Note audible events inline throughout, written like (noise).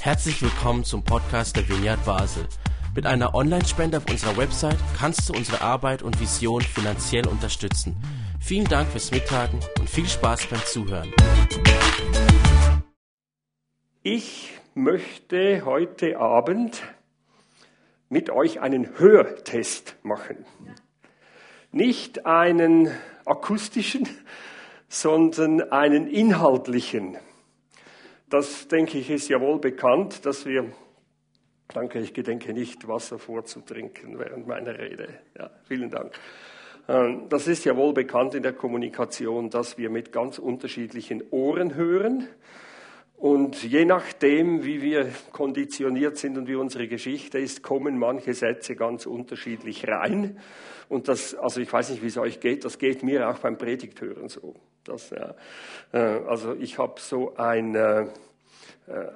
Herzlich willkommen zum Podcast der Vineyard Basel. Mit einer Online-Spende auf unserer Website kannst du unsere Arbeit und Vision finanziell unterstützen. Vielen Dank fürs Mittagen und viel Spaß beim Zuhören. Ich möchte heute Abend mit euch einen Hörtest machen. Nicht einen akustischen, sondern einen inhaltlichen. Das, denke ich, ist ja wohl bekannt, dass wir, danke, ich gedenke nicht, Wasser vorzutrinken während meiner Rede. Ja, vielen Dank. Ähm, das ist ja wohl bekannt in der Kommunikation, dass wir mit ganz unterschiedlichen Ohren hören. Und je nachdem, wie wir konditioniert sind und wie unsere Geschichte ist, kommen manche Sätze ganz unterschiedlich rein. Und das, also ich weiß nicht, wie es euch geht, das geht mir auch beim Predigthören so. Das, äh, also ich habe so ein, äh,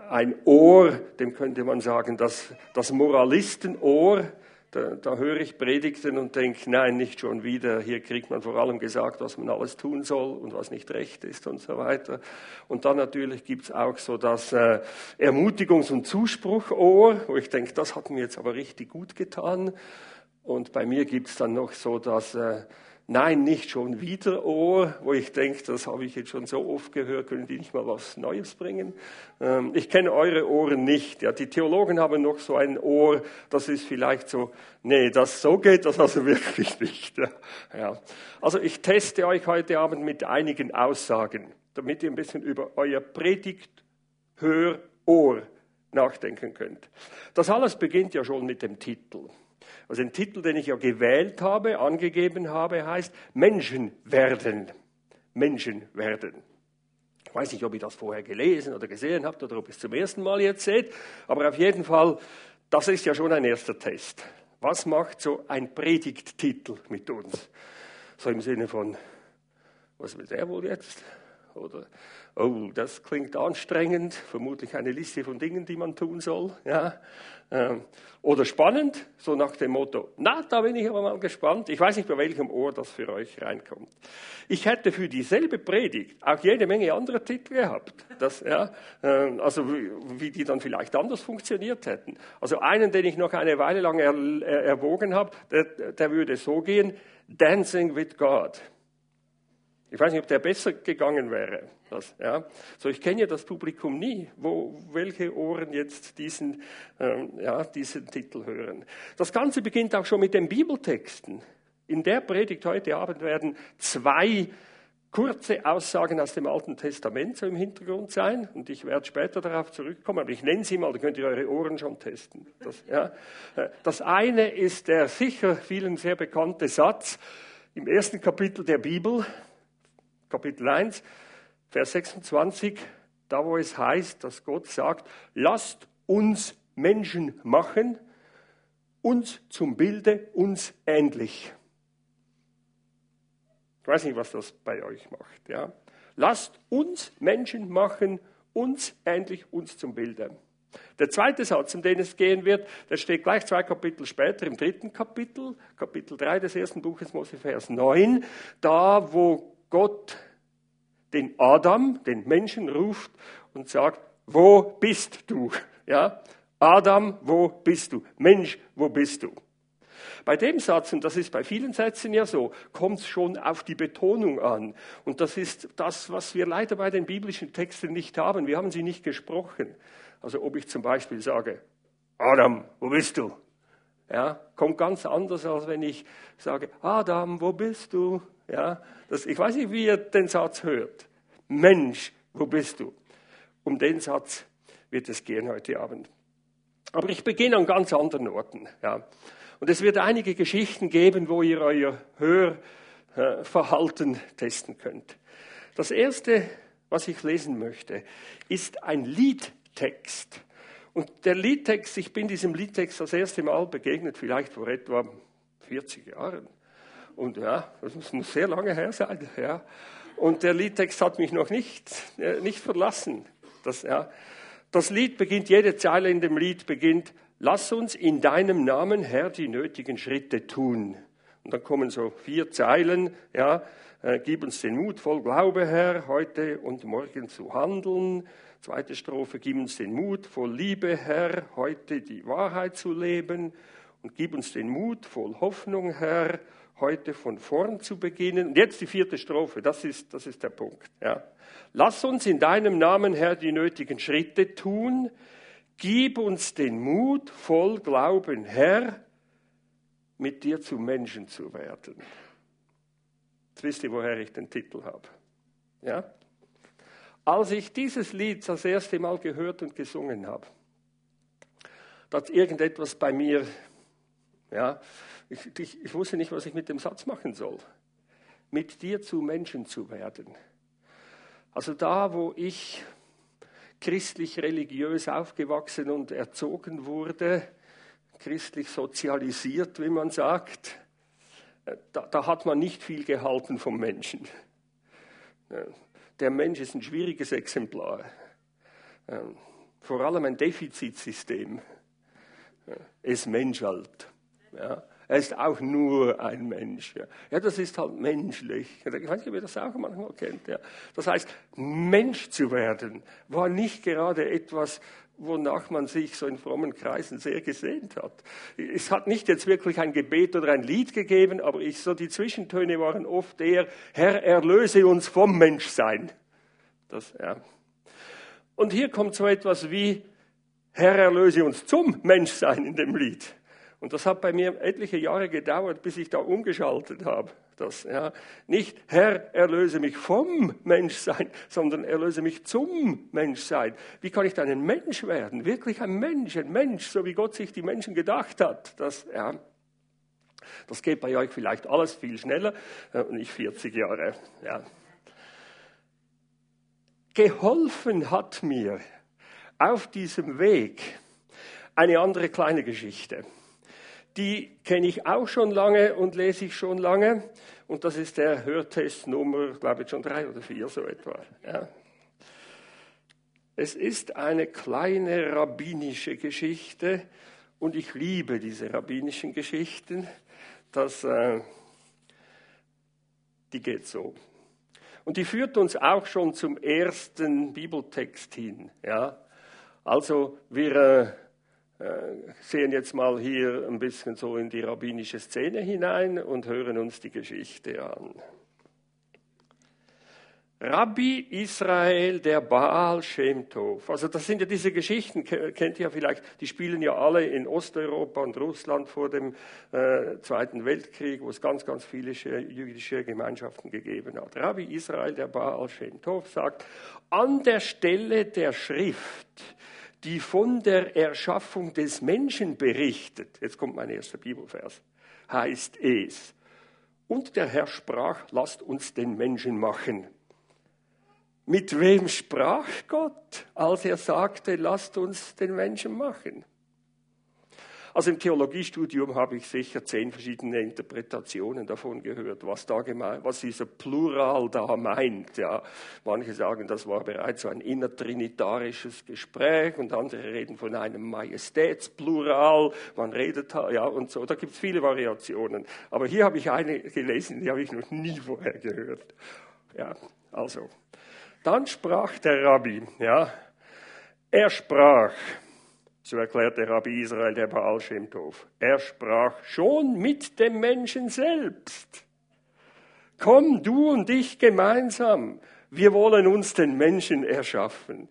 ein Ohr, dem könnte man sagen, das, das Moralistenohr, da, da höre ich Predigten und denke, nein, nicht schon wieder. Hier kriegt man vor allem gesagt, was man alles tun soll und was nicht recht ist und so weiter. Und dann natürlich gibt es auch so das äh, Ermutigungs- und Zuspruchohr, wo ich denke, das hat mir jetzt aber richtig gut getan. Und bei mir gibt es dann noch so das äh, Nein, nicht schon wieder Ohr, wo ich denke, das habe ich jetzt schon so oft gehört, können die nicht mal was Neues bringen? Ähm, ich kenne eure Ohren nicht. Ja, die Theologen haben noch so ein Ohr, das ist vielleicht so, nee, das so geht das also (laughs) wirklich nicht. Ja. Also ich teste euch heute Abend mit einigen Aussagen, damit ihr ein bisschen über euer Predigt, Hör, Ohr nachdenken könnt. Das alles beginnt ja schon mit dem Titel. Also den Titel, den ich ja gewählt habe, angegeben habe, heißt Menschen werden. Menschen werden. Ich weiß nicht, ob ihr das vorher gelesen oder gesehen habt oder ob ihr es zum ersten Mal jetzt seht, aber auf jeden Fall, das ist ja schon ein erster Test. Was macht so ein Predigttitel mit uns? So im Sinne von, was will der wohl jetzt? Oder, oh, das klingt anstrengend, vermutlich eine Liste von Dingen, die man tun soll. Ja. Ähm, oder spannend, so nach dem Motto, na, da bin ich aber mal gespannt. Ich weiß nicht, bei welchem Ohr das für euch reinkommt. Ich hätte für dieselbe Predigt auch jede Menge andere Titel gehabt. Das, ja, ähm, also wie die dann vielleicht anders funktioniert hätten. Also einen, den ich noch eine Weile lang er, erwogen habe, der, der würde so gehen, Dancing with God. Ich weiß nicht, ob der besser gegangen wäre. Das, ja. So, ich kenne ja das Publikum nie, wo welche Ohren jetzt diesen, ähm, ja, diesen Titel hören. Das Ganze beginnt auch schon mit den Bibeltexten. In der Predigt heute Abend werden zwei kurze Aussagen aus dem Alten Testament so im Hintergrund sein. Und ich werde später darauf zurückkommen, aber ich nenne sie mal, da könnt ihr eure Ohren schon testen. Das, ja. Äh, das eine ist der sicher vielen sehr bekannte Satz im ersten Kapitel der Bibel, Kapitel 1, Vers 26, da wo es heißt, dass Gott sagt, lasst uns Menschen machen, uns zum Bilde, uns ähnlich. Ich weiß nicht, was das bei euch macht. Ja? Lasst uns Menschen machen, uns ähnlich, uns zum Bilde. Der zweite Satz, um den es gehen wird, der steht gleich zwei Kapitel später im dritten Kapitel, Kapitel 3 des ersten Buches Mose, Vers 9, da wo Gott den Adam, den Menschen ruft und sagt, wo bist du? Ja? Adam, wo bist du? Mensch, wo bist du? Bei dem Satz, und das ist bei vielen Sätzen ja so, kommt es schon auf die Betonung an. Und das ist das, was wir leider bei den biblischen Texten nicht haben. Wir haben sie nicht gesprochen. Also ob ich zum Beispiel sage, Adam, wo bist du? Ja, kommt ganz anders, als wenn ich sage, Adam, wo bist du? Ja, das, ich weiß nicht, wie ihr den Satz hört. Mensch, wo bist du? Um den Satz wird es gehen heute Abend. Aber ich beginne an ganz anderen Orten. Ja. Und es wird einige Geschichten geben, wo ihr euer Hörverhalten testen könnt. Das erste, was ich lesen möchte, ist ein Liedtext. Und der Liedtext, ich bin diesem Liedtext das erste Mal begegnet, vielleicht vor etwa 40 Jahren. Und ja, das muss sehr lange her sein. Ja. Und der Liedtext hat mich noch nicht, äh, nicht verlassen. Das, ja. das Lied beginnt, jede Zeile in dem Lied beginnt, lass uns in deinem Namen, Herr, die nötigen Schritte tun. Und dann kommen so vier Zeilen, ja, äh, gib uns den Mut voll Glaube, Herr, heute und morgen zu handeln. Zweite Strophe, gib uns den Mut, voll Liebe, Herr, heute die Wahrheit zu leben. Und gib uns den Mut, voll Hoffnung, Herr, heute von vorn zu beginnen. Und jetzt die vierte Strophe, das ist, das ist der Punkt. Ja. Lass uns in deinem Namen, Herr, die nötigen Schritte tun. Gib uns den Mut, voll Glauben, Herr, mit dir zu Menschen zu werden. Jetzt wisst ihr, woher ich den Titel habe. Ja? Als ich dieses Lied das erste Mal gehört und gesungen habe, da hat irgendetwas bei mir, ja, ich, ich, ich wusste nicht, was ich mit dem Satz machen soll. Mit dir zu Menschen zu werden. Also da, wo ich christlich-religiös aufgewachsen und erzogen wurde, christlich sozialisiert, wie man sagt, äh, da, da, hat man nicht viel gehalten vom Menschen. Der Mensch ist ein schwieriges Exemplar. Ähm, vor allem ein Defizitsystem. Äh, es menschelt. Ja. Er ist auch nur ein Mensch. Ja, ja das ist halt menschlich. Ich weiß nicht, ob ihr das auch manchmal kennt. Ja. Das heißt, Mensch zu werden war nicht gerade etwas, wonach man sich so in frommen Kreisen sehr gesehnt hat. Es hat nicht jetzt wirklich ein Gebet oder ein Lied gegeben, aber ich, so die Zwischentöne waren oft eher, Herr, erlöse uns vom Menschsein. Das, ja. Und hier kommt so etwas wie, Herr, erlöse uns zum Menschsein in dem Lied. Und das hat bei mir etliche Jahre gedauert, bis ich da umgeschaltet habe. Das, ja, nicht Herr, erlöse mich vom Menschsein, sondern erlöse mich zum Menschsein. Wie kann ich dann ein Mensch werden? Wirklich ein Mensch, ein Mensch, so wie Gott sich die Menschen gedacht hat. Das, ja, das geht bei euch vielleicht alles viel schneller äh, und nicht 40 Jahre. Ja. Geholfen hat mir auf diesem Weg eine andere kleine Geschichte die kenne ich auch schon lange und lese ich schon lange. Und das ist der Hörtest Nummer, glaube ich, schon drei oder vier, so etwa. Ja. Es ist eine kleine rabbinische Geschichte und ich liebe diese rabbinischen Geschichten. Das, äh, die geht so. Und die führt uns auch schon zum ersten Bibeltext hin. Ja. Also wir äh, sehen jetzt mal hier ein bisschen so in die rabbinische Szene hinein und hören uns die Geschichte an. Rabbi Israel, der Baal Shem Tov. Also das sind ja diese Geschichten, kennt ihr ja vielleicht, die spielen ja alle in Osteuropa und Russland vor dem äh, Zweiten Weltkrieg, wo es ganz, ganz viele jüdische Gemeinschaften gegeben hat. Rabbi Israel, der Baal Shem Tov sagt, an der Stelle der Schrift, die von der Erschaffung des Menschen berichtet, jetzt kommt mein erster Bibelvers, heißt es, und der Herr sprach, lasst uns den Menschen machen. Mit wem sprach Gott, als er sagte, lasst uns den Menschen machen? Also im Theologiestudium habe ich sicher zehn verschiedene Interpretationen davon gehört, was da gemeint, was dieser Plural da meint. Ja, manche sagen, das war bereits so ein innertrinitarisches Gespräch und andere reden von einem Majestätsplural. Man redet ja und so. Da gibt es viele Variationen. Aber hier habe ich eine gelesen, die habe ich noch nie vorher gehört. Ja, also. Dann sprach der Rabbi, ja, er sprach, so erklärte Rabbi Israel der Baal Shem Tov. Er sprach schon mit dem Menschen selbst. Komm du und ich gemeinsam. Wir wollen uns den Menschen erschaffen.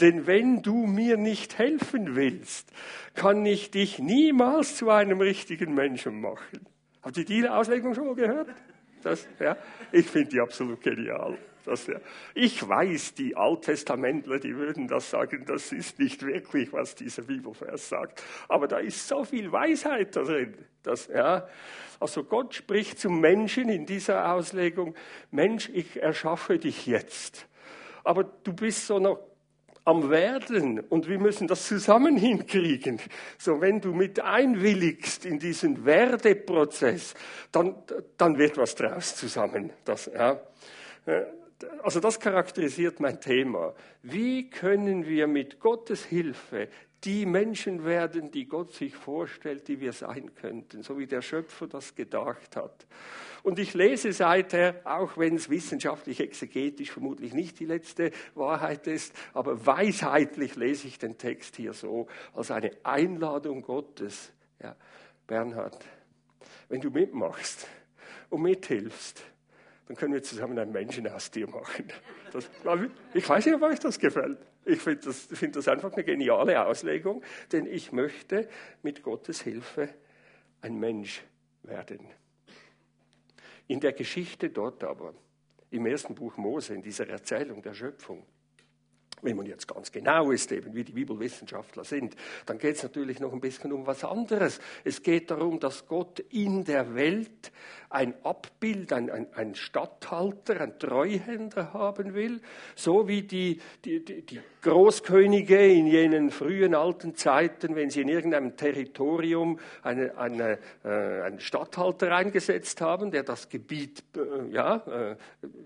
Denn wenn du mir nicht helfen willst, kann ich dich niemals zu einem richtigen Menschen machen. Habt ihr die Auslegung schon mal gehört? Das, ja, ich finde die absolut genial. Das, ja. Ich weiß, die Alttestamentler, die würden das sagen, das ist nicht wirklich, was dieser Bibelvers sagt. Aber da ist so viel Weisheit drin. Dass, ja, also Gott spricht zum Menschen in dieser Auslegung, Mensch, ich erschaffe dich jetzt. Aber du bist so noch am Werden und wir müssen das zusammen hinkriegen. So, wenn du mit einwilligst in diesen Werdeprozess, dann, dann wird was draus zusammen. Das, ja also das charakterisiert mein Thema. Wie können wir mit Gottes Hilfe die Menschen werden, die Gott sich vorstellt, die wir sein könnten, so wie der Schöpfer das gedacht hat. Und ich lese seither, auch wenn es wissenschaftlich exegetisch vermutlich nicht die letzte Wahrheit ist, aber weisheitlich lese ich den Text hier so als eine Einladung Gottes. Ja, Bernhard, wenn du mitmachst und mithilfst, dann können wir zusammen ein Menschen aus dir machen. Das, ich weiß nicht, ob euch das gefällt. Ich finde das, find das einfach eine geniale Auslegung, denn ich möchte mit Gottes Hilfe ein Mensch werden. In der Geschichte dort aber, im ersten Buch Mose, in dieser Erzählung der Schöpfung, wenn man jetzt ganz genau ist, eben wie die Bibelwissenschaftler sind, dann geht es natürlich noch ein bisschen um was anderes. Es geht darum, dass Gott in der Welt ein Abbild, ein, ein, ein Statthalter, ein Treuhänder haben will, so wie die, die, die Großkönige in jenen frühen alten Zeiten, wenn sie in irgendeinem Territorium eine, eine, äh, einen Statthalter eingesetzt haben, der das Gebiet äh, ja, äh,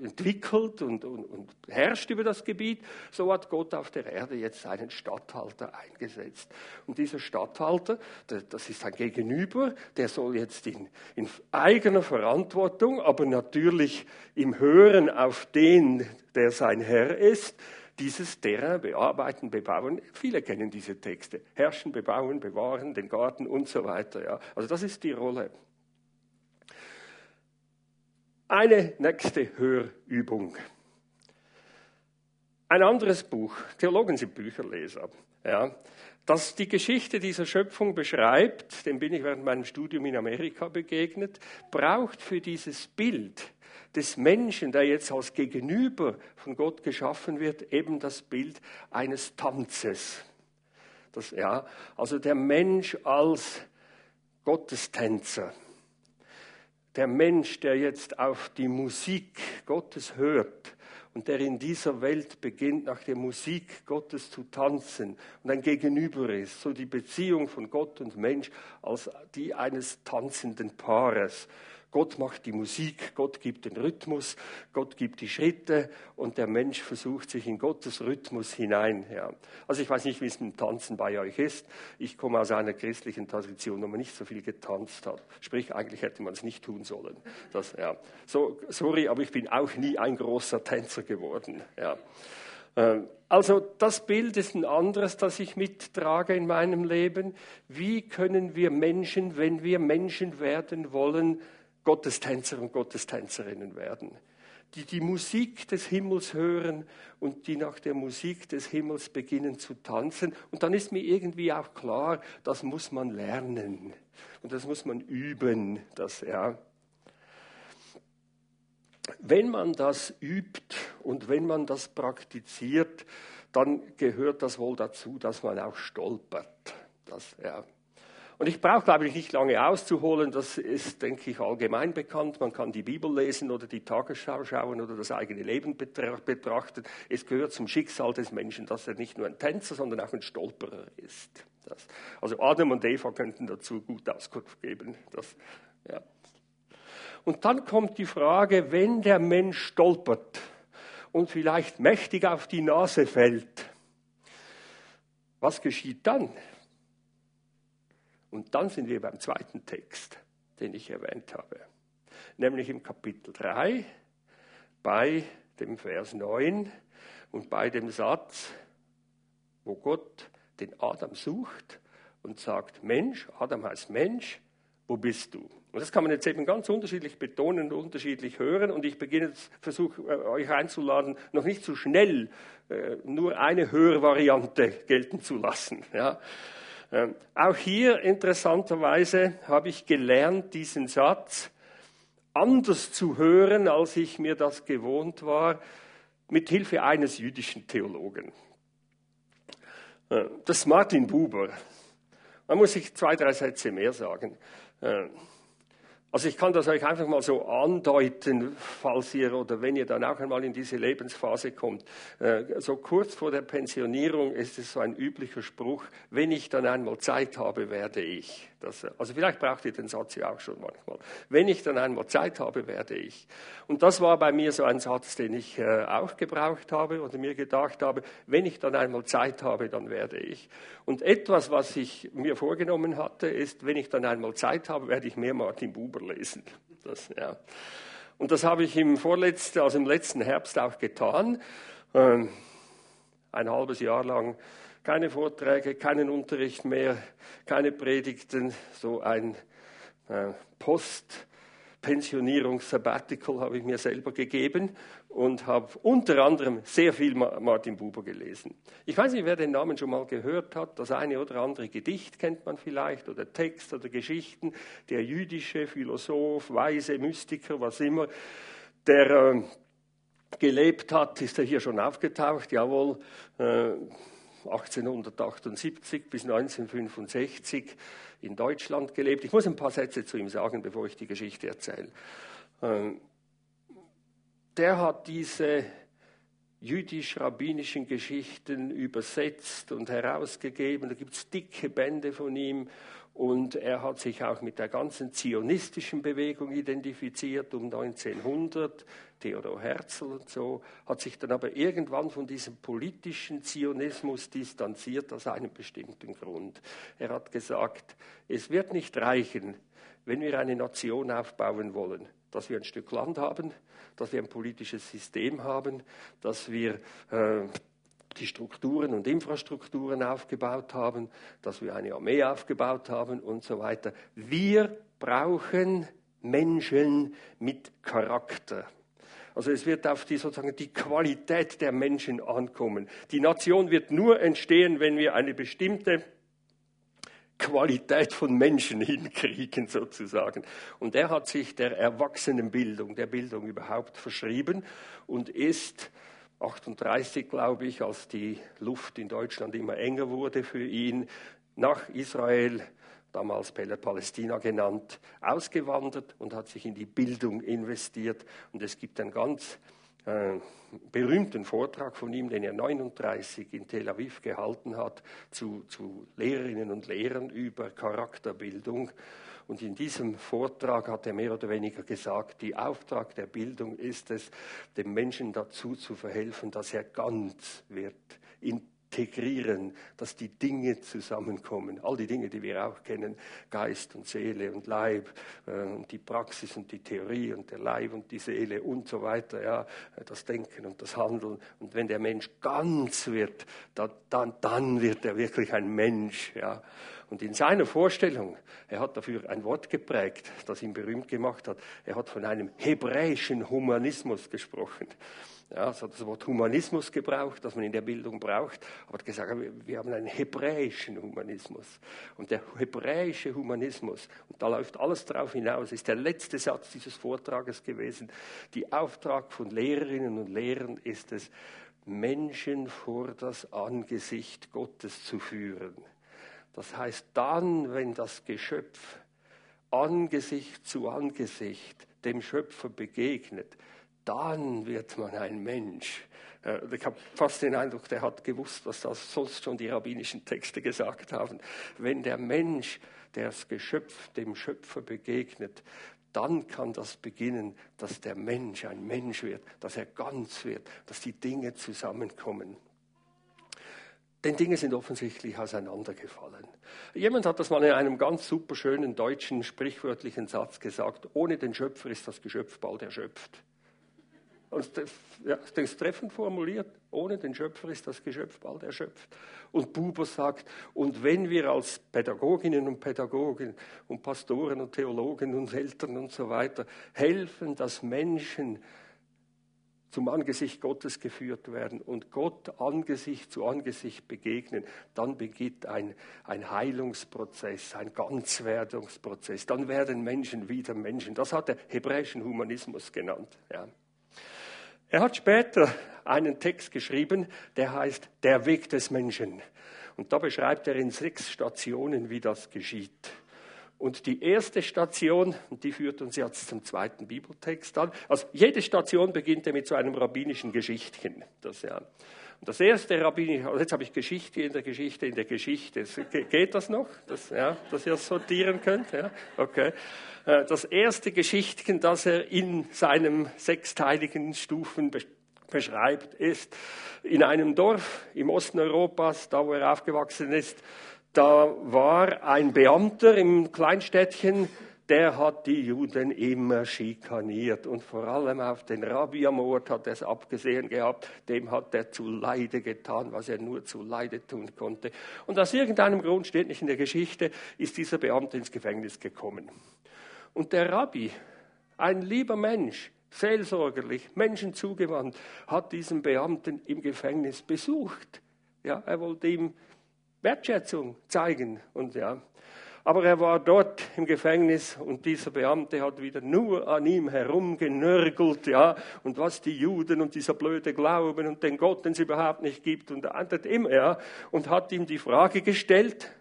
entwickelt und, und, und herrscht über das Gebiet, so hat Gott auf der Erde jetzt einen Statthalter eingesetzt. Und dieser Statthalter, das ist ein Gegenüber, der soll jetzt in, in eigener Verantwortung, aber natürlich im Hören auf den, der sein Herr ist, dieses Terrain bearbeiten, bebauen. Viele kennen diese Texte. Herrschen, bebauen, bewahren, den Garten und so weiter. Ja. Also das ist die Rolle. Eine nächste Hörübung. Ein anderes Buch, Theologen sind Bücherleser, ja, das die Geschichte dieser Schöpfung beschreibt, dem bin ich während meinem Studium in Amerika begegnet, braucht für dieses Bild des Menschen, der jetzt als Gegenüber von Gott geschaffen wird, eben das Bild eines Tanzes. Das, ja, also der Mensch als Gottestänzer. Der Mensch, der jetzt auf die Musik Gottes hört und der in dieser Welt beginnt, nach der Musik Gottes zu tanzen und ein Gegenüber ist, so die Beziehung von Gott und Mensch als die eines tanzenden Paares. Gott macht die Musik, Gott gibt den Rhythmus, Gott gibt die Schritte und der Mensch versucht sich in Gottes Rhythmus hinein. Ja. Also ich weiß nicht, wie es mit dem Tanzen bei euch ist. Ich komme aus einer christlichen Tradition, wo man nicht so viel getanzt hat. Sprich, eigentlich hätte man es nicht tun sollen. Das, ja. so, sorry, aber ich bin auch nie ein großer Tänzer geworden. Ja. Ähm, also das Bild ist ein anderes, das ich mittrage in meinem Leben. Wie können wir Menschen, wenn wir Menschen werden wollen, Gottestänzer und Gottestänzerinnen werden, die die Musik des Himmels hören und die nach der Musik des Himmels beginnen zu tanzen. Und dann ist mir irgendwie auch klar, das muss man lernen und das muss man üben, das ja. Wenn man das übt und wenn man das praktiziert, dann gehört das wohl dazu, dass man auch stolpert. Das, ja. Und ich brauche, glaube ich, nicht lange auszuholen. Das ist, denke ich, allgemein bekannt. Man kann die Bibel lesen oder die Tagesschau schauen oder das eigene Leben betrachten. Es gehört zum Schicksal des Menschen, dass er nicht nur ein Tänzer, sondern auch ein Stolperer ist. Das, also Adam und Eva könnten dazu gut Auskunft geben. Das, ja. Und dann kommt die Frage, wenn der Mensch stolpert und vielleicht mächtig auf die Nase fällt, was geschieht dann? Und dann sind wir beim zweiten Text, den ich erwähnt habe, nämlich im Kapitel 3 bei dem Vers 9 und bei dem Satz, wo Gott den Adam sucht und sagt, Mensch, Adam heißt Mensch, wo bist du? Und das kann man jetzt eben ganz unterschiedlich betonen und unterschiedlich hören. Und ich beginne jetzt, versuche äh, euch einzuladen, noch nicht zu so schnell äh, nur eine Hörvariante gelten zu lassen. Ja? Ähm, auch hier interessanterweise habe ich gelernt, diesen Satz anders zu hören, als ich mir das gewohnt war, mit Hilfe eines jüdischen Theologen. Äh, das ist Martin Buber. Da muss ich zwei, drei Sätze mehr sagen. Also ich kann das euch einfach mal so andeuten, falls ihr oder wenn ihr dann auch einmal in diese Lebensphase kommt. Äh, so kurz vor der Pensionierung ist es so ein üblicher Spruch, wenn ich dann einmal Zeit habe, werde ich. Das, also vielleicht braucht ihr den Satz ja auch schon manchmal. Wenn ich dann einmal Zeit habe, werde ich. Und das war bei mir so ein Satz, den ich äh, auch gebraucht habe oder mir gedacht habe, wenn ich dann einmal Zeit habe, dann werde ich. Und etwas, was ich mir vorgenommen hatte, ist, wenn ich dann einmal Zeit habe, werde ich mehr Martin Buber lesen. Das, ja. Und das habe ich im vorletzten, also im letzten Herbst auch getan. Ähm, ein halbes Jahr lang keine Vorträge, keinen Unterricht mehr, keine Predigten, so ein äh, Post Pensionierungs-Sabbatical habe ich mir selber gegeben und habe unter anderem sehr viel Martin Buber gelesen. Ich weiß nicht, wer den Namen schon mal gehört hat. Das eine oder andere Gedicht kennt man vielleicht oder Text oder Geschichten. Der jüdische Philosoph, Weise, Mystiker, was immer, der äh, gelebt hat, ist er hier schon aufgetaucht. Jawohl. Äh, 1878 bis 1965 in Deutschland gelebt. Ich muss ein paar Sätze zu ihm sagen, bevor ich die Geschichte erzähle. Ähm, der hat diese jüdisch-rabbinischen Geschichten übersetzt und herausgegeben. Da gibt es dicke Bände von ihm und er hat sich auch mit der ganzen zionistischen Bewegung identifiziert um 1900, Theodor Herzl und so, hat sich dann aber irgendwann von diesem politischen Zionismus distanziert aus einem bestimmten Grund. Er hat gesagt, es wird nicht reichen, wenn wir eine Nation aufbauen wollen, dass wir ein Stück Land haben, dass wir ein politisches System haben, dass wir äh, die Strukturen und Infrastrukturen aufgebaut haben, dass wir eine Armee aufgebaut haben und so weiter. Wir brauchen Menschen mit Charakter. Also es wird auf die sozusagen die Qualität der Menschen ankommen. Die Nation wird nur entstehen, wenn wir eine bestimmte Qualität von Menschen (laughs) hinkriegen sozusagen. Und er hat sich der Erwachsenenbildung, der Bildung überhaupt verschrieben und ist 38, glaube ich, als die Luft in Deutschland immer enger wurde für ihn, nach Israel, damals Palästina genannt, ausgewandert und hat sich in die Bildung investiert. Und es gibt einen ganz äh, berühmten Vortrag von ihm, den er 39 in Tel Aviv gehalten hat, zu, zu Lehrerinnen und Lehrern über Charakterbildung. Und in diesem Vortrag hat er mehr oder weniger gesagt, die Auftrag der Bildung ist es, dem Menschen dazu zu verhelfen, dass er ganz wird, integrieren, dass die Dinge zusammenkommen. All die Dinge, die wir auch kennen, Geist und Seele und Leib, äh, und die Praxis und die Theorie und der Leib und die Seele und so weiter, ja, das Denken und das Handeln. Und wenn der Mensch ganz wird, dann, dann, dann wird er wirklich ein Mensch, ja. Und in seiner Vorstellung, er hat dafür ein Wort geprägt, das ihn berühmt gemacht hat. Er hat von einem hebräischen Humanismus gesprochen. Ja, es hat das Wort Humanismus gebraucht, das man in der Bildung braucht, aber hat gesagt, wir haben einen hebräischen Humanismus. Und der hebräische Humanismus, und da läuft alles drauf hinaus, ist der letzte Satz dieses Vortrages gewesen. Die Auftrag von Lehrerinnen und Lehrern ist es, Menschen vor das Angesicht Gottes zu führen. Das heißt, dann, wenn das Geschöpf Angesicht zu Angesicht dem Schöpfer begegnet, dann wird man ein Mensch. Äh, ich habe fast den Eindruck, der hat gewusst, was das sonst schon die rabbinischen Texte gesagt haben. Wenn der Mensch, der das Geschöpf dem Schöpfer begegnet, dann kann das beginnen, dass der Mensch ein Mensch wird, dass er ganz wird, dass die Dinge zusammenkommen. Denn Dinge sind offensichtlich auseinandergefallen. Jemand hat das mal in einem ganz superschönen deutschen sprichwörtlichen Satz gesagt, ohne den Schöpfer ist das Geschöpf bald erschöpft. Und das, ist treffend formuliert, ohne den Schöpfer ist das Geschöpf bald erschöpft. Und Buber sagt, und wenn wir als Pädagoginnen und Pädagogen und Pastoren und Theologen und Eltern und so weiter helfen, dass Menschen zum Angesicht Gottes geführt werden und Gott Angesicht zu Angesicht begegnen, dann beginnt ein, ein Heilungsprozess, ein Ganzwerdungsprozess. Dann werden Menschen wieder Menschen. Das hat der hebräischen Humanismus genannt. Ja. Er hat später (laughs) einen Text geschrieben, der heißt Der Weg des Menschen. Und da beschreibt er in sechs Stationen, wie das geschieht. Und die erste Station, die führt uns jetzt zum zweiten Bibeltext an. Also jede Station beginnt ja mit so einem rabbinischen Geschichtchen. Das, ja. Und das erste rabbinische, also jetzt habe ich Geschichte in der Geschichte in der Geschichte. Geht das noch, das, ja, dass ihr es sortieren könnt? Ja? Okay. Äh, das erste Geschichtchen, das er in seinem sechsteiligen Stufen beschreibt, ist in einem Dorf im Osten Europas, da wo er aufgewachsen ist, da war ein Beamter im Kleinstädtchen, der hat die Juden immer schikaniert und vor allem auf den Rabbi-Mord hat er es abgesehen gehabt, dem hat er zu Leide getan, was er nur zu Leide tun konnte. Und aus irgendeinem Grund, steht nicht in der Geschichte, ist dieser Beamte ins Gefängnis gekommen. Und der Rabbi, ein lieber Mensch, seelsorgerlich, Menschen zugewandt, hat diesen Beamten im Gefängnis besucht. Ja, er wollte ihm Wertschätzung zeigen und ja. Aber er war dort im Gefängnis und dieser Beamte hat wieder nur an ihm herumgenörgelt, ja, und was die Juden und dieser blöde Glauben und den Gott, den es überhaupt nicht gibt und antwortet immer, ja, und hat ihm die Frage gestellt,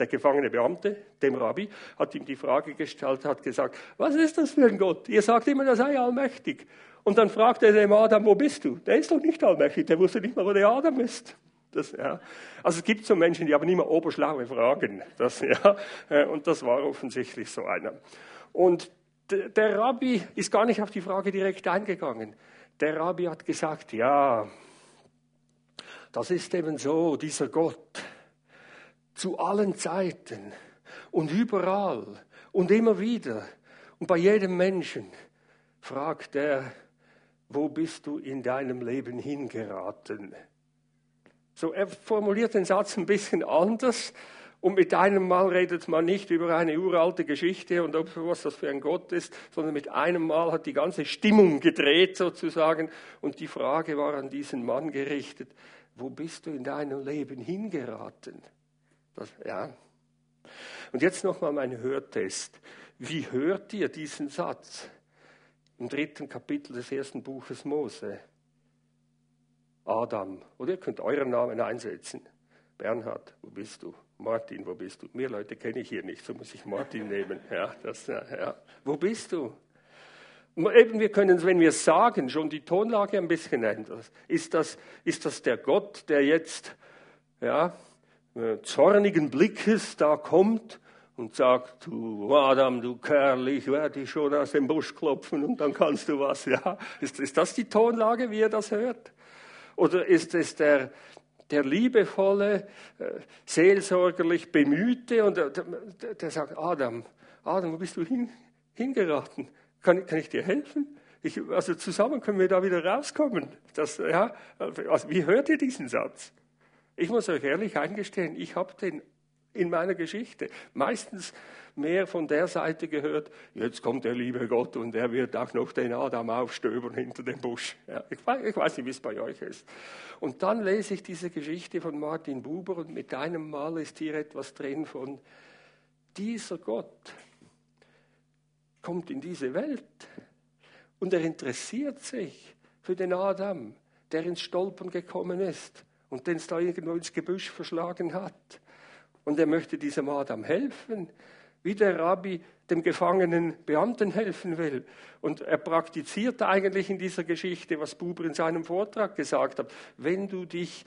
der gefangene Beamte, dem Rabbi, hat ihm die Frage gestellt, hat gesagt, was ist das für ein Gott? Ihr sagt immer, er sei allmächtig. Und dann fragt er dem Adam, wo bist du? Der ist doch nicht allmächtig, der wusste nicht mal, wo der Adam ist. Das, ja. Also es gibt so Menschen, die haben immer oberschlaue Fragen. Das, ja. Äh, und das war offensichtlich so einer. Und der Rabbi ist gar nicht auf die Frage direkt eingegangen. Der Rabbi hat gesagt, ja, das ist eben so, dieser Gott, zu allen Zeiten und überall und immer wieder und bei jedem Menschen fragt er, wo bist du in deinem Leben hingeraten? So, er formuliert den Satz ein bisschen anders. Und mit einem Mal redet man nicht über eine uralte Geschichte und ob was das für ein Gott ist, sondern mit einem Mal hat die ganze Stimmung gedreht sozusagen. Und die Frage war an diesen Mann gerichtet, wo bist du in deinem Leben hingeraten? Das, ja. Und jetzt nochmal mein Hörtest. Wie hört ihr diesen Satz im dritten Kapitel des ersten Buches Mose? Adam. Oder ihr könnt euren Namen einsetzen. Bernhard, wo bist du? Martin, wo bist du? Mehr Leute kenne ich hier nicht, so muss ich Martin (laughs) nehmen. Ja, das, ja. Wo bist du? Eben, wir können, wenn wir sagen, schon die Tonlage ein bisschen ändern. Ist das, ist das der Gott, der jetzt ja, äh, zornigen Blickes da kommt und sagt, du Adam, du Kerl, ich werde dich schon aus dem Busch klopfen und dann kannst du was. Ja, ist, ist das die Tonlage, wie er das hört? Oder ist es der, der liebevolle, äh, seelsorgerlich bemühte und der, der, der, sagt, Adam, Adam, wo bist du hin, hingeraten? Kann, kann ich dir helfen? Ich, also zusammen können wir da wieder rauskommen. Das, ja, also wie hört ihr diesen Satz? Ich muss euch ehrlich eingestehen, ich habe den in meiner Geschichte meistens mehr von der Seite gehört, jetzt kommt der liebe Gott und er wird auch noch den Adam aufstöbern hinter dem Busch. Ja, ich, weiß, ich weiß nicht, wie es bei euch ist. Und dann lese ich diese Geschichte von Martin Buber und mit einem Mal ist hier etwas drin von dieser Gott kommt in diese Welt und er interessiert sich für den Adam, der ins Stolpern gekommen ist und den es da irgendwo ins Gebüsch verschlagen hat. Und er möchte diesem Adam helfen, wie der Rabbi dem gefangenen Beamten helfen will. Und er praktiziert eigentlich in dieser Geschichte, was Buber in seinem Vortrag gesagt hat. Wenn du dich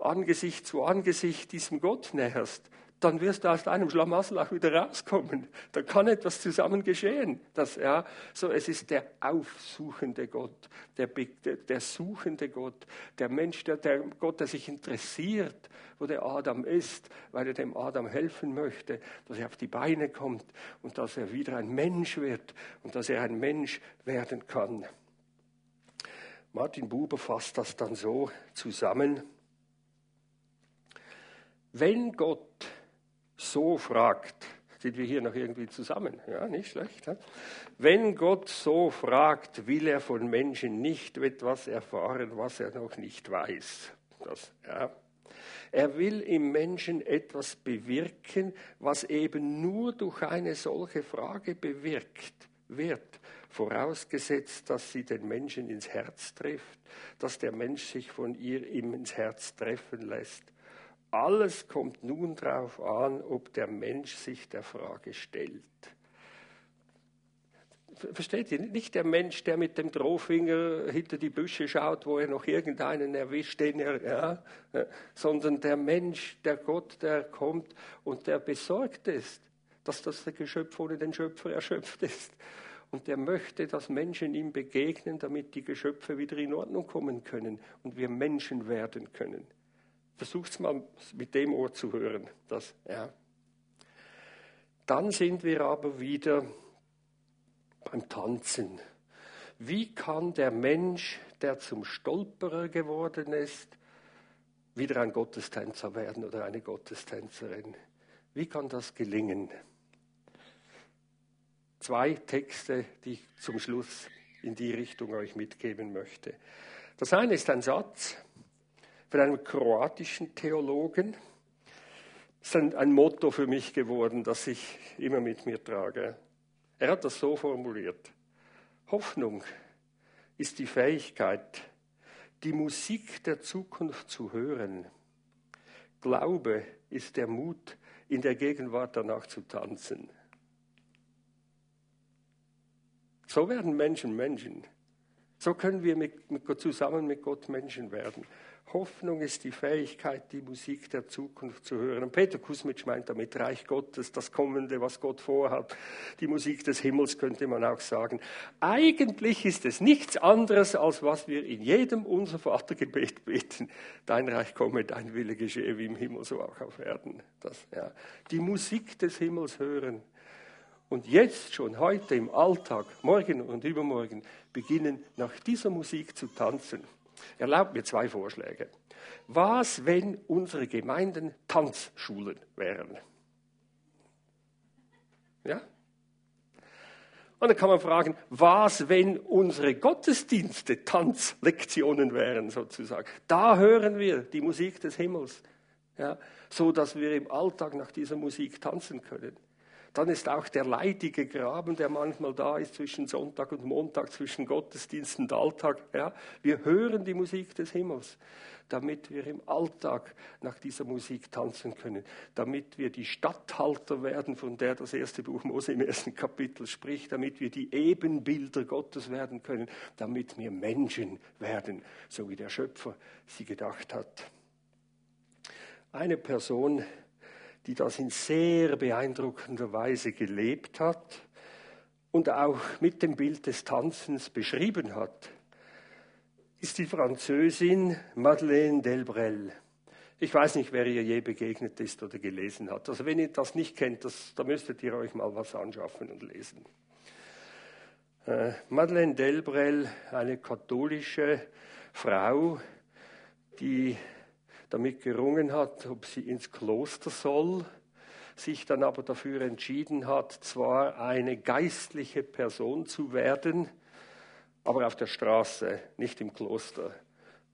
Angesicht zu Angesicht diesem Gott näherst, dann wirst du aus deinem Schlamassel auch wieder rauskommen. Da kann etwas zusammen geschehen. Das, ja, so, es ist der aufsuchende Gott, der, der, der suchende Gott, der Mensch, der, der Gott, der sich interessiert, wo der Adam ist, weil er dem Adam helfen möchte, dass er auf die Beine kommt und dass er wieder ein Mensch wird und dass er ein Mensch werden kann. Martin Buber fasst das dann so zusammen. Wenn Gott so fragt, sind wir hier noch irgendwie zusammen? Ja, nicht schlecht. Ja? Wenn Gott so fragt, will er von Menschen nicht etwas erfahren, was er noch nicht weiß. Das, ja. Er will im Menschen etwas bewirken, was eben nur durch eine solche Frage bewirkt wird, vorausgesetzt, dass sie den Menschen ins Herz trifft, dass der Mensch sich von ihr ihm ins Herz treffen lässt alles kommt nun darauf an, ob der Mensch sich der Frage stellt. Versteht ihr? Nicht der Mensch, der mit dem Drohfinger hinter die Büsche schaut, wo er noch irgendeinen erwischt, den er, ja, sondern der Mensch, der Gott, der kommt und der besorgt ist, dass das Geschöpf ohne den Schöpfer erschöpft ist. Und der möchte, dass Menschen ihm begegnen, damit die Geschöpfe wieder in Ordnung kommen können und wir Menschen werden können. Versucht's mal mit dem Ohr zu hören. Das, ja. Dann sind wir aber wieder beim Tanzen. Wie kann der Mensch, der zum Stolperer geworden ist, wieder ein Gottestänzer werden oder eine Gottestänzerin? Wie kann das gelingen? Zwei Texte, die ich zum Schluss in die Richtung euch mitgeben möchte. Das eine ist ein Satz von einem kroatischen Theologen. Das ist ein, Motto für mich geworden, das ich immer mit mir trage. Er hat das so formuliert. Hoffnung ist die Fähigkeit, die Musik der Zukunft zu hören. Glaube ist der Mut, in der Gegenwart danach zu tanzen. So werden Menschen Menschen. So können wir mit, mit, zusammen mit Gott Menschen werden. Hoffnung ist die Fähigkeit, die Musik der Zukunft zu hören. Und Peter Kusmitsch meint damit Reich Gottes, das Kommende, was Gott vorhat, die Musik des Himmels könnte man auch sagen. Eigentlich ist es nichts anderes, als was wir in jedem unser Vatergebet beten. Dein Reich komme, dein Wille geschehe, wie im Himmel, so auch auf Erden. Das, ja. Die Musik des Himmels hören. Und jetzt schon heute im Alltag, morgen und übermorgen, beginnen nach dieser Musik zu tanzen. Erlaubt mir zwei Vorschläge. Was, wenn unsere Gemeinden Tanzschulen wären? Ja? Und dann kann man fragen, was, wenn unsere Gottesdienste Tanzlektionen wären, sozusagen? Da hören wir die Musik des Himmels, ja, so dass wir im Alltag nach dieser Musik tanzen können. Dann ist auch der leidige Graben, der manchmal da ist zwischen Sonntag und Montag, zwischen Gottesdienst und Alltag. Ja, wir hören die Musik des Himmels, damit wir im Alltag nach dieser Musik tanzen können, damit wir die Statthalter werden, von der das erste Buch Mose im ersten Kapitel spricht, damit wir die Ebenbilder Gottes werden können, damit wir Menschen werden, so wie der Schöpfer sie gedacht hat. Eine Person, die das in sehr beeindruckender Weise gelebt hat und auch mit dem Bild des Tanzens beschrieben hat, ist die Französin Madeleine Delbrel. Ich weiß nicht, wer ihr je begegnet ist oder gelesen hat. Also wenn ihr das nicht kennt, das, da müsstet ihr euch mal was anschaffen und lesen. Äh, Madeleine Delbrel, eine katholische Frau, die damit gerungen hat, ob sie ins Kloster soll, sich dann aber dafür entschieden hat, zwar eine geistliche Person zu werden, aber auf der Straße, nicht im Kloster.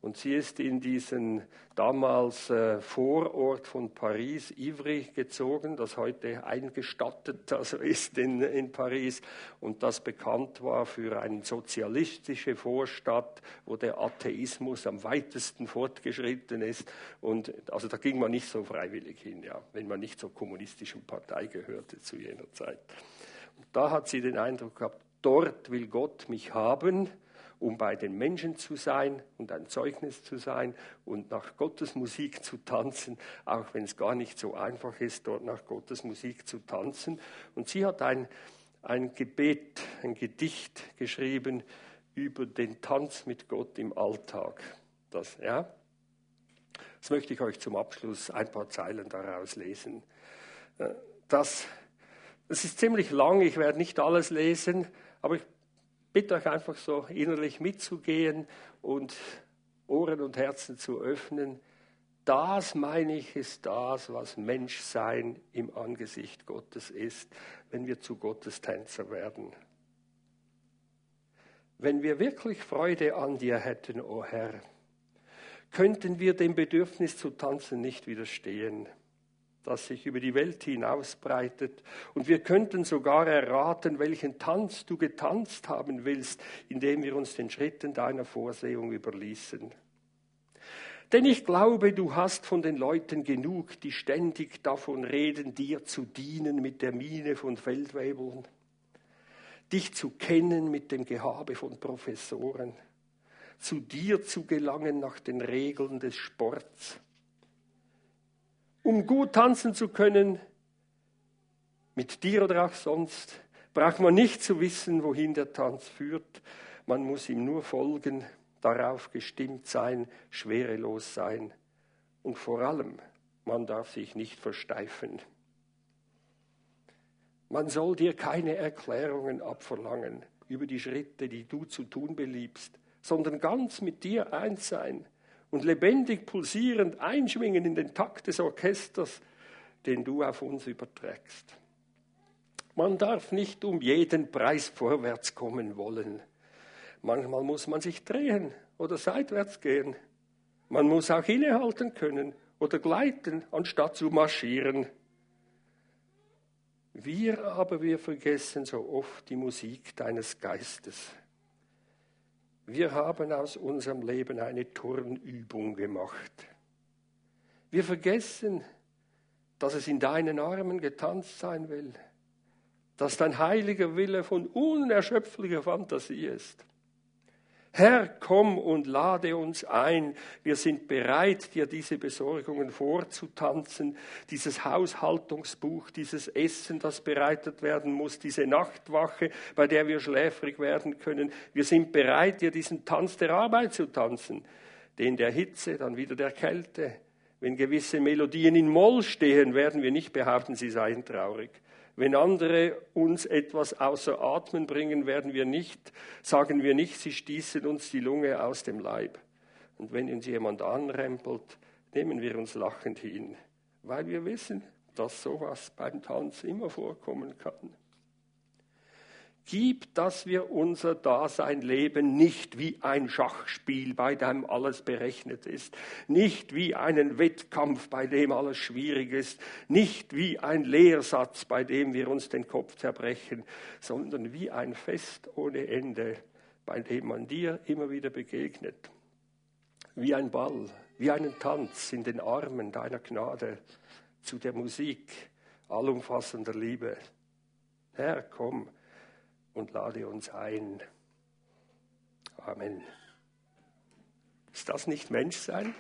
Und sie ist in diesen damals äh, Vorort von Paris, Ivry, gezogen, das heute eingestattet (laughs) also ist in, in Paris und das bekannt war für eine sozialistische Vorstadt, wo der Atheismus am weitesten fortgeschritten ist. Und also da ging man nicht so freiwillig hin, ja, wenn man nicht zur kommunistischen Partei gehörte zu jener Zeit. Und da hat sie den Eindruck gehabt, dort will Gott mich haben um bei den Menschen zu sein und ein Zeugnis zu sein und nach Gottes Musik zu tanzen, auch wenn es gar nicht so einfach ist, dort nach Gottes Musik zu tanzen. Und sie hat ein, ein Gebet, ein Gedicht geschrieben über den Tanz mit Gott im Alltag. Das, ja, das möchte ich euch zum Abschluss ein paar Zeilen daraus lesen. Äh, das, das ist ziemlich lang, ich werde nicht alles lesen, aber ich bitte euch einfach so innerlich mitzugehen und Ohren und Herzen zu öffnen. Das, meine ich, ist das, was Menschsein im Angesicht Gottes ist, wenn wir zu Gottes Tänzer werden. Wenn wir wirklich Freude an dir hätten, o oh Herr, könnten wir dem Bedürfnis zu tanzen nicht widerstehen das sich über die Welt hinausbreitet. Und wir könnten sogar erraten, welchen Tanz du getanzt haben willst, indem wir uns den Schritten deiner Vorsehung überließen. Denn ich glaube, du hast von den Leuten genug, die ständig davon reden, dir zu dienen mit der Miene von Feldwebeln, dich zu kennen mit dem Gehabe von Professoren, zu dir zu gelangen nach den Regeln des Sports. Um gut tanzen zu können, mit dir oder auch sonst, braucht man nicht zu wissen, wohin der Tanz führt. Man muss ihm nur folgen, darauf gestimmt sein, schwerelos sein. Und vor allem, man darf sich nicht versteifen. Man soll dir keine Erklärungen abverlangen über die Schritte, die du zu tun beliebst, sondern ganz mit dir eins sein und lebendig pulsierend einschwingen in den Takt des Orchesters, den du auf uns überträgst. Man darf nicht um jeden Preis vorwärts kommen wollen. Manchmal muss man sich drehen oder seitwärts gehen. Man muss auch innehalten können oder gleiten, anstatt zu marschieren. Wir aber, wir vergessen so oft die Musik deines Geistes. Wir haben aus unserem Leben eine Turnübung gemacht. Wir vergessen, dass es in deinen Armen getanzt sein will, dass dein heiliger Wille von unerschöpflicher Fantasie ist. Herr, komm und lade uns ein. Wir sind bereit, dir diese Besorgungen vorzutanzen, dieses Haushaltungsbuch, dieses Essen, das bereitet werden muss, diese Nachtwache, bei der wir schläfrig werden können. Wir sind bereit, dir diesen Tanz der Arbeit zu tanzen, den der Hitze, dann wieder der Kälte. Wenn gewisse Melodien in Moll stehen, werden wir nicht behaupten, sie seien traurig. Wenn andere uns etwas außer Atmen bringen, werden wir nicht, sagen wir nicht, sie stießen uns die Lunge aus dem Leib. Und wenn uns jemand anrempelt, nehmen wir uns lachend hin, weil wir wissen, dass sowas beim Tanz immer vorkommen kann gibt, dass wir unser Dasein leben, nicht wie ein Schachspiel, bei dem alles berechnet ist, nicht wie einen Wettkampf, bei dem alles schwierig ist, nicht wie ein Lehrsatz, bei dem wir uns den Kopf zerbrechen, sondern wie ein Fest ohne Ende, bei dem man dir immer wieder begegnet, wie ein Ball, wie einen Tanz in den Armen deiner Gnade zu der Musik allumfassender Liebe. Herr, komm, und lade uns ein. Amen. Ist das nicht Menschsein?